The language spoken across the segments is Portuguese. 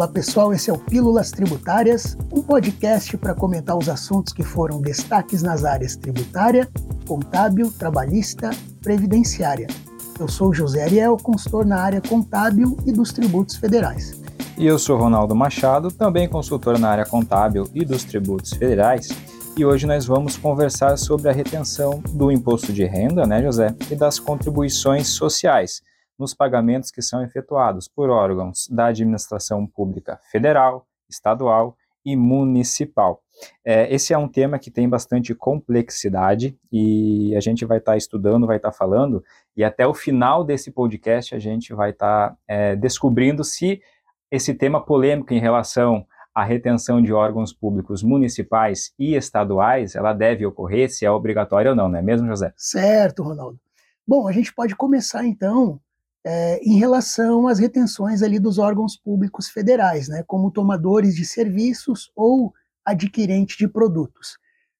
Olá pessoal, esse é o Pílulas Tributárias, um podcast para comentar os assuntos que foram destaques nas áreas tributária, contábil, trabalhista, previdenciária. Eu sou José Ariel, consultor na área contábil e dos tributos federais. E eu sou Ronaldo Machado, também consultor na área contábil e dos tributos federais. E hoje nós vamos conversar sobre a retenção do imposto de renda, né, José, e das contribuições sociais nos pagamentos que são efetuados por órgãos da administração pública federal, estadual e municipal. É, esse é um tema que tem bastante complexidade e a gente vai estar tá estudando, vai estar tá falando, e até o final desse podcast a gente vai estar tá, é, descobrindo se esse tema polêmico em relação à retenção de órgãos públicos municipais e estaduais, ela deve ocorrer, se é obrigatória ou não, não é mesmo, José? Certo, Ronaldo. Bom, a gente pode começar então é, em relação às retenções ali dos órgãos públicos federais, né, como tomadores de serviços ou adquirente de produtos.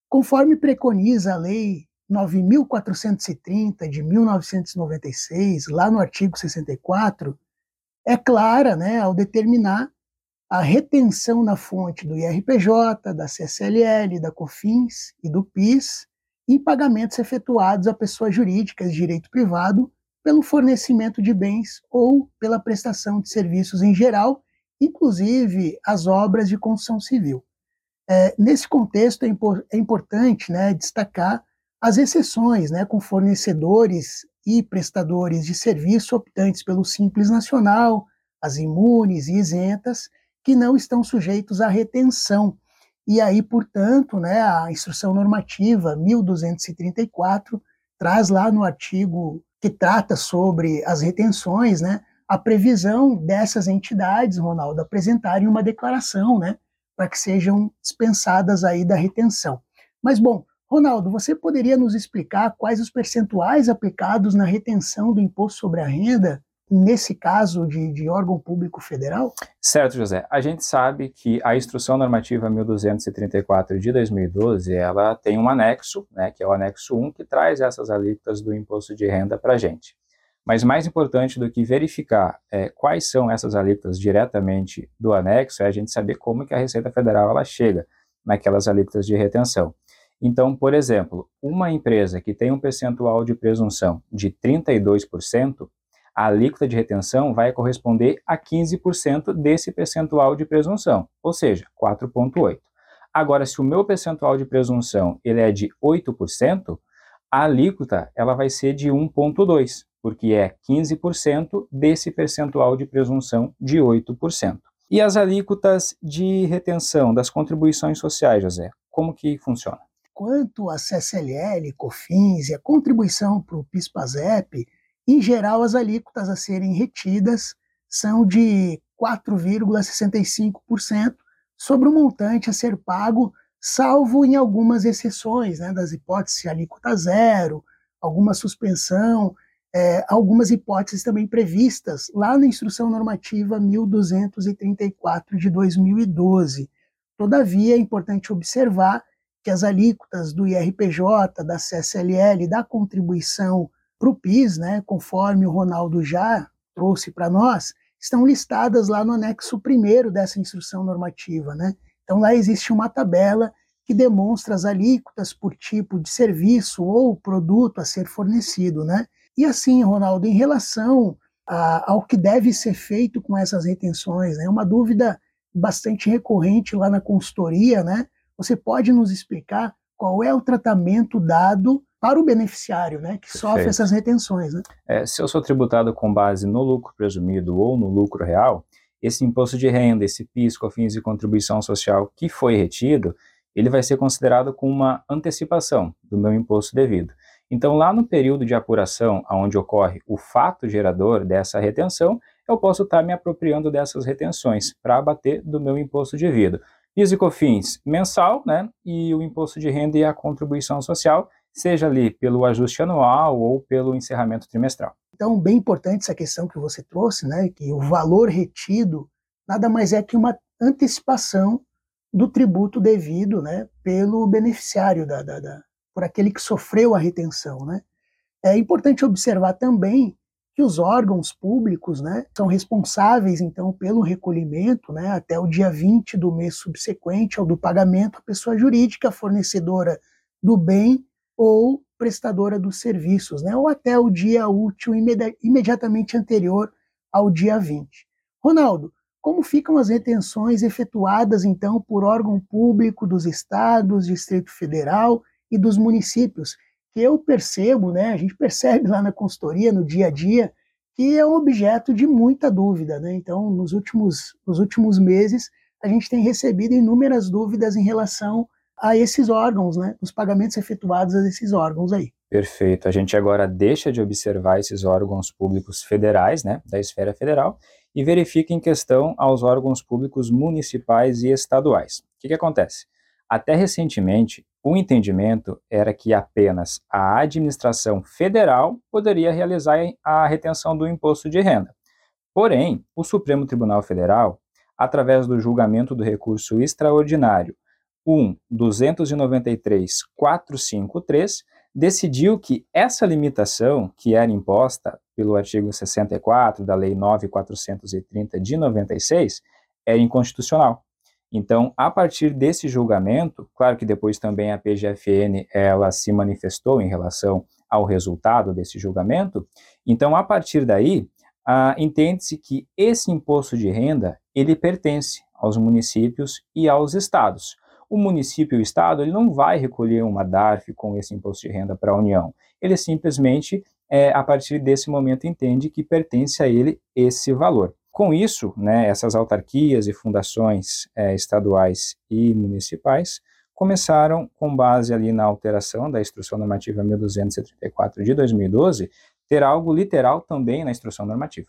Conforme preconiza a Lei 9.430 de 1996, lá no artigo 64, é clara né, ao determinar a retenção na fonte do IRPJ, da CSLL, da COFINS e do PIS em pagamentos efetuados a pessoas jurídicas de direito privado pelo fornecimento de bens ou pela prestação de serviços em geral, inclusive as obras de construção civil. É, nesse contexto, é, impor, é importante né, destacar as exceções né, com fornecedores e prestadores de serviço optantes pelo Simples Nacional, as imunes e isentas, que não estão sujeitos à retenção. E aí, portanto, né, a instrução normativa 1234 traz lá no artigo que trata sobre as retenções, né, a previsão dessas entidades, Ronaldo, apresentarem uma declaração, né, para que sejam dispensadas aí da retenção. Mas bom, Ronaldo, você poderia nos explicar quais os percentuais aplicados na retenção do imposto sobre a renda nesse caso de, de, órgão público federal? Certo, José. A gente sabe que a Instrução Normativa 1234 de 2012, ela tem um anexo, né, que é o anexo 1, que traz essas alíquotas do imposto de renda para a gente. Mas mais importante do que verificar é, quais são essas alíquotas diretamente do anexo, é a gente saber como que a Receita Federal ela chega naquelas alíquotas de retenção. Então, por exemplo, uma empresa que tem um percentual de presunção de 32%, a alíquota de retenção vai corresponder a 15% desse percentual de presunção, ou seja, 4,8%. Agora, se o meu percentual de presunção ele é de 8%, a alíquota ela vai ser de 1,2%, porque é 15% desse percentual de presunção de 8%. E as alíquotas de retenção das contribuições sociais, José, como que funciona? Quanto a CSLL, COFINS e a contribuição para o PIS-PASEP, em geral, as alíquotas a serem retidas são de 4,65% sobre o montante a ser pago, salvo em algumas exceções, né, das hipóteses de alíquota zero, alguma suspensão, é, algumas hipóteses também previstas lá na Instrução Normativa 1234 de 2012. Todavia, é importante observar que as alíquotas do IRPJ, da CSLL, da contribuição para o PIS, né, conforme o Ronaldo já trouxe para nós, estão listadas lá no anexo primeiro dessa instrução normativa. Né? Então lá existe uma tabela que demonstra as alíquotas por tipo de serviço ou produto a ser fornecido. Né? E assim, Ronaldo, em relação a, ao que deve ser feito com essas retenções, é né, uma dúvida bastante recorrente lá na consultoria, né? Você pode nos explicar qual é o tratamento dado para o beneficiário, né, que Perfeito. sofre essas retenções. Né? É, se eu sou tributado com base no lucro presumido ou no lucro real, esse imposto de renda, esse PIS, COFINS e contribuição social que foi retido, ele vai ser considerado como uma antecipação do meu imposto devido. Então, lá no período de apuração, onde ocorre o fato gerador dessa retenção, eu posso estar me apropriando dessas retenções para abater do meu imposto devido. PIS e COFINS mensal, né, e o imposto de renda e a contribuição social, seja ali pelo ajuste anual ou pelo encerramento trimestral. Então, bem importante essa questão que você trouxe, né, que o valor retido nada mais é que uma antecipação do tributo devido, né, pelo beneficiário da, da, da por aquele que sofreu a retenção, né. É importante observar também que os órgãos públicos né, são responsáveis, então, pelo recolhimento né, até o dia 20 do mês subsequente ao do pagamento à pessoa jurídica fornecedora do bem ou prestadora dos serviços, né, ou até o dia útil imedi imediatamente anterior ao dia 20. Ronaldo, como ficam as retenções efetuadas, então, por órgão público dos estados, Distrito Federal e dos municípios? Que eu percebo, né, a gente percebe lá na consultoria, no dia a dia, que é um objeto de muita dúvida. Né? Então, nos últimos, nos últimos meses, a gente tem recebido inúmeras dúvidas em relação a esses órgãos, né, os pagamentos efetuados a esses órgãos aí. Perfeito. A gente agora deixa de observar esses órgãos públicos federais, né, da esfera federal, e verifica em questão aos órgãos públicos municipais e estaduais. O que, que acontece? Até recentemente, o entendimento era que apenas a administração federal poderia realizar a retenção do imposto de renda. Porém, o Supremo Tribunal Federal, através do julgamento do recurso extraordinário 1 293 453, decidiu que essa limitação, que era imposta pelo artigo 64 da Lei 9430 de 96, é inconstitucional. Então, a partir desse julgamento, claro que depois também a PGFN ela se manifestou em relação ao resultado desse julgamento. Então, a partir daí, ah, entende-se que esse imposto de renda ele pertence aos municípios e aos estados. O município e o estado ele não vai recolher uma DARF com esse imposto de renda para a União. Ele simplesmente é, a partir desse momento entende que pertence a ele esse valor. Com isso, né, essas autarquias e fundações é, estaduais e municipais começaram, com base ali na alteração da Instrução Normativa 1234 de 2012, ter algo literal também na Instrução Normativa.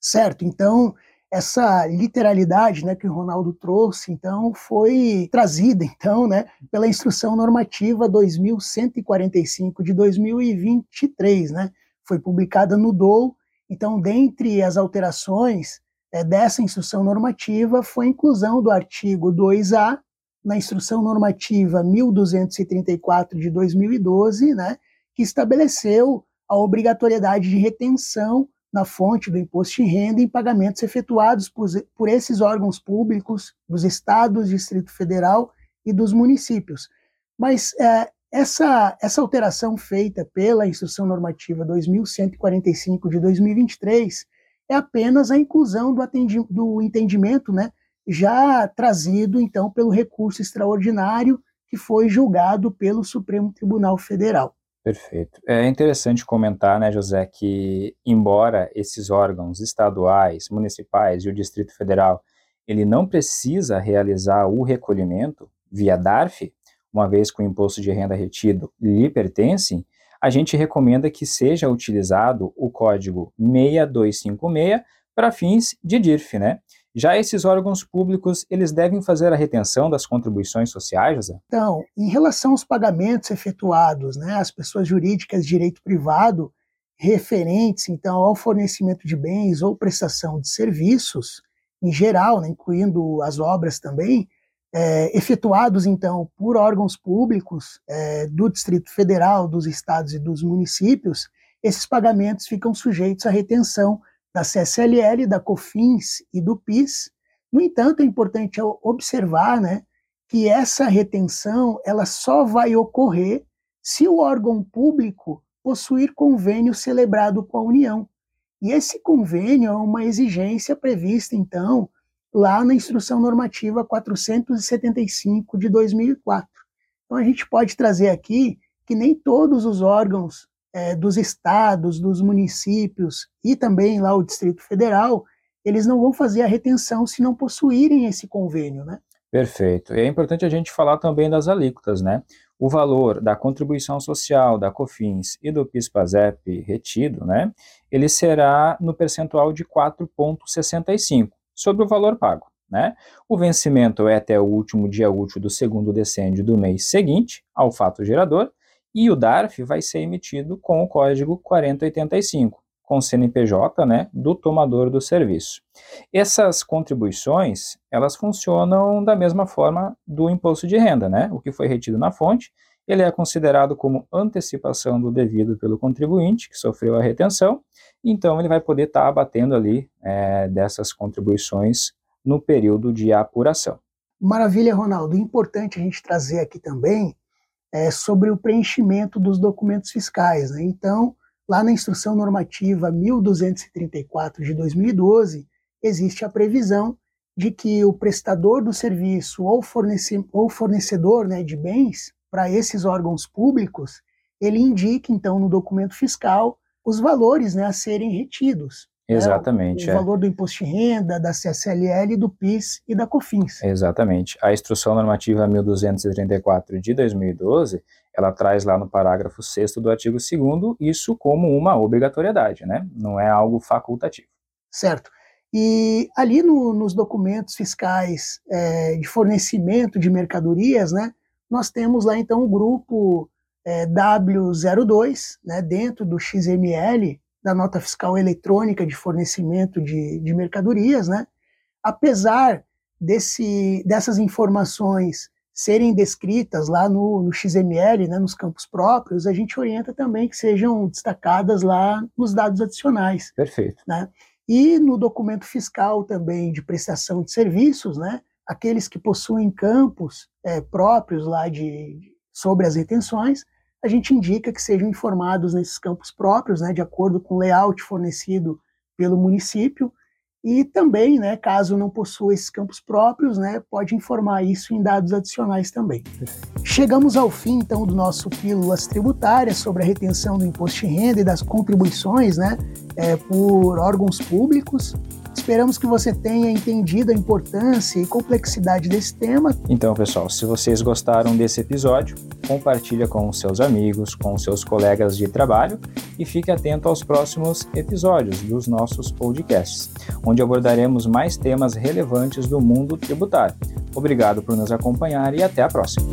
Certo, então essa literalidade né, que o Ronaldo trouxe, então, foi trazida, então, né, pela Instrução Normativa 2145 de 2023, né, foi publicada no DOU. Então, dentre as alterações é, dessa instrução normativa, foi a inclusão do artigo 2A na Instrução Normativa 1234 de 2012, né, que estabeleceu a obrigatoriedade de retenção na fonte do imposto de renda em pagamentos efetuados por, por esses órgãos públicos dos estados, Distrito Federal e dos municípios. Mas é, essa, essa alteração feita pela Instrução Normativa 2145 de 2023 é apenas a inclusão do, do entendimento né, já trazido, então, pelo recurso extraordinário que foi julgado pelo Supremo Tribunal Federal. Perfeito. É interessante comentar, né, José, que embora esses órgãos estaduais, municipais e o Distrito Federal, ele não precisa realizar o recolhimento via DARF, uma vez que o imposto de renda retido lhe pertence, a gente recomenda que seja utilizado o código 6256 para fins de DIRF, né? Já esses órgãos públicos, eles devem fazer a retenção das contribuições sociais, José? Então, em relação aos pagamentos efetuados, né, às pessoas jurídicas de direito privado, referentes, então, ao fornecimento de bens ou prestação de serviços, em geral, né, incluindo as obras também, é, efetuados, então, por órgãos públicos é, do Distrito Federal, dos estados e dos municípios, esses pagamentos ficam sujeitos à retenção da CSLL, da COFINS e do PIS. No entanto, é importante observar né, que essa retenção ela só vai ocorrer se o órgão público possuir convênio celebrado com a União. E esse convênio é uma exigência prevista, então, lá na Instrução Normativa 475 de 2004. Então, a gente pode trazer aqui que nem todos os órgãos é, dos estados, dos municípios e também lá o Distrito Federal, eles não vão fazer a retenção se não possuírem esse convênio, né? Perfeito. E é importante a gente falar também das alíquotas, né? O valor da contribuição social, da COFINS e do PIS/PASEP retido, né? Ele será no percentual de 4,65 sobre o valor pago, né? O vencimento é até o último dia útil do segundo decêndio do mês seguinte ao fato gerador e o DARF vai ser emitido com o código 4085, com CNPJ né, do tomador do serviço. Essas contribuições, elas funcionam da mesma forma do imposto de renda, né? O que foi retido na fonte, ele é considerado como antecipação do devido pelo contribuinte que sofreu a retenção, então ele vai poder estar tá abatendo ali é, dessas contribuições no período de apuração. Maravilha, Ronaldo. Importante a gente trazer aqui também é, sobre o preenchimento dos documentos fiscais. Né? Então, lá na Instrução Normativa 1234 de 2012, existe a previsão de que o prestador do serviço ou, fornece, ou fornecedor né, de bens para esses órgãos públicos, ele indique, então, no documento fiscal os valores né, a serem retidos. Exatamente. Né, o, o é. valor do imposto de renda, da CSLL, do PIS e da COFINS. Exatamente. A Instrução Normativa 1234 de 2012, ela traz lá no parágrafo 6 do artigo 2 isso como uma obrigatoriedade, né? Não é algo facultativo. Certo. E ali no, nos documentos fiscais é, de fornecimento de mercadorias, né, nós temos lá então o grupo é, W02, né, dentro do XML, da nota fiscal eletrônica de fornecimento de, de mercadorias, né, apesar desse, dessas informações serem descritas lá no, no XML, né, nos campos próprios, a gente orienta também que sejam destacadas lá nos dados adicionais. Perfeito. Né? E no documento fiscal também de prestação de serviços, né, aqueles que possuem campos é, próprios lá de, sobre as retenções, a gente indica que sejam informados nesses campos próprios, né, de acordo com o layout fornecido pelo município, e também, né, caso não possua esses campos próprios, né, pode informar isso em dados adicionais também. Chegamos ao fim, então, do nosso Pílulas Tributárias sobre a retenção do imposto de renda e das contribuições né, é, por órgãos públicos. Esperamos que você tenha entendido a importância e complexidade desse tema. Então, pessoal, se vocês gostaram desse episódio, compartilha com seus amigos, com seus colegas de trabalho e fique atento aos próximos episódios dos nossos podcasts, onde abordaremos mais temas relevantes do mundo tributário. Obrigado por nos acompanhar e até a próxima.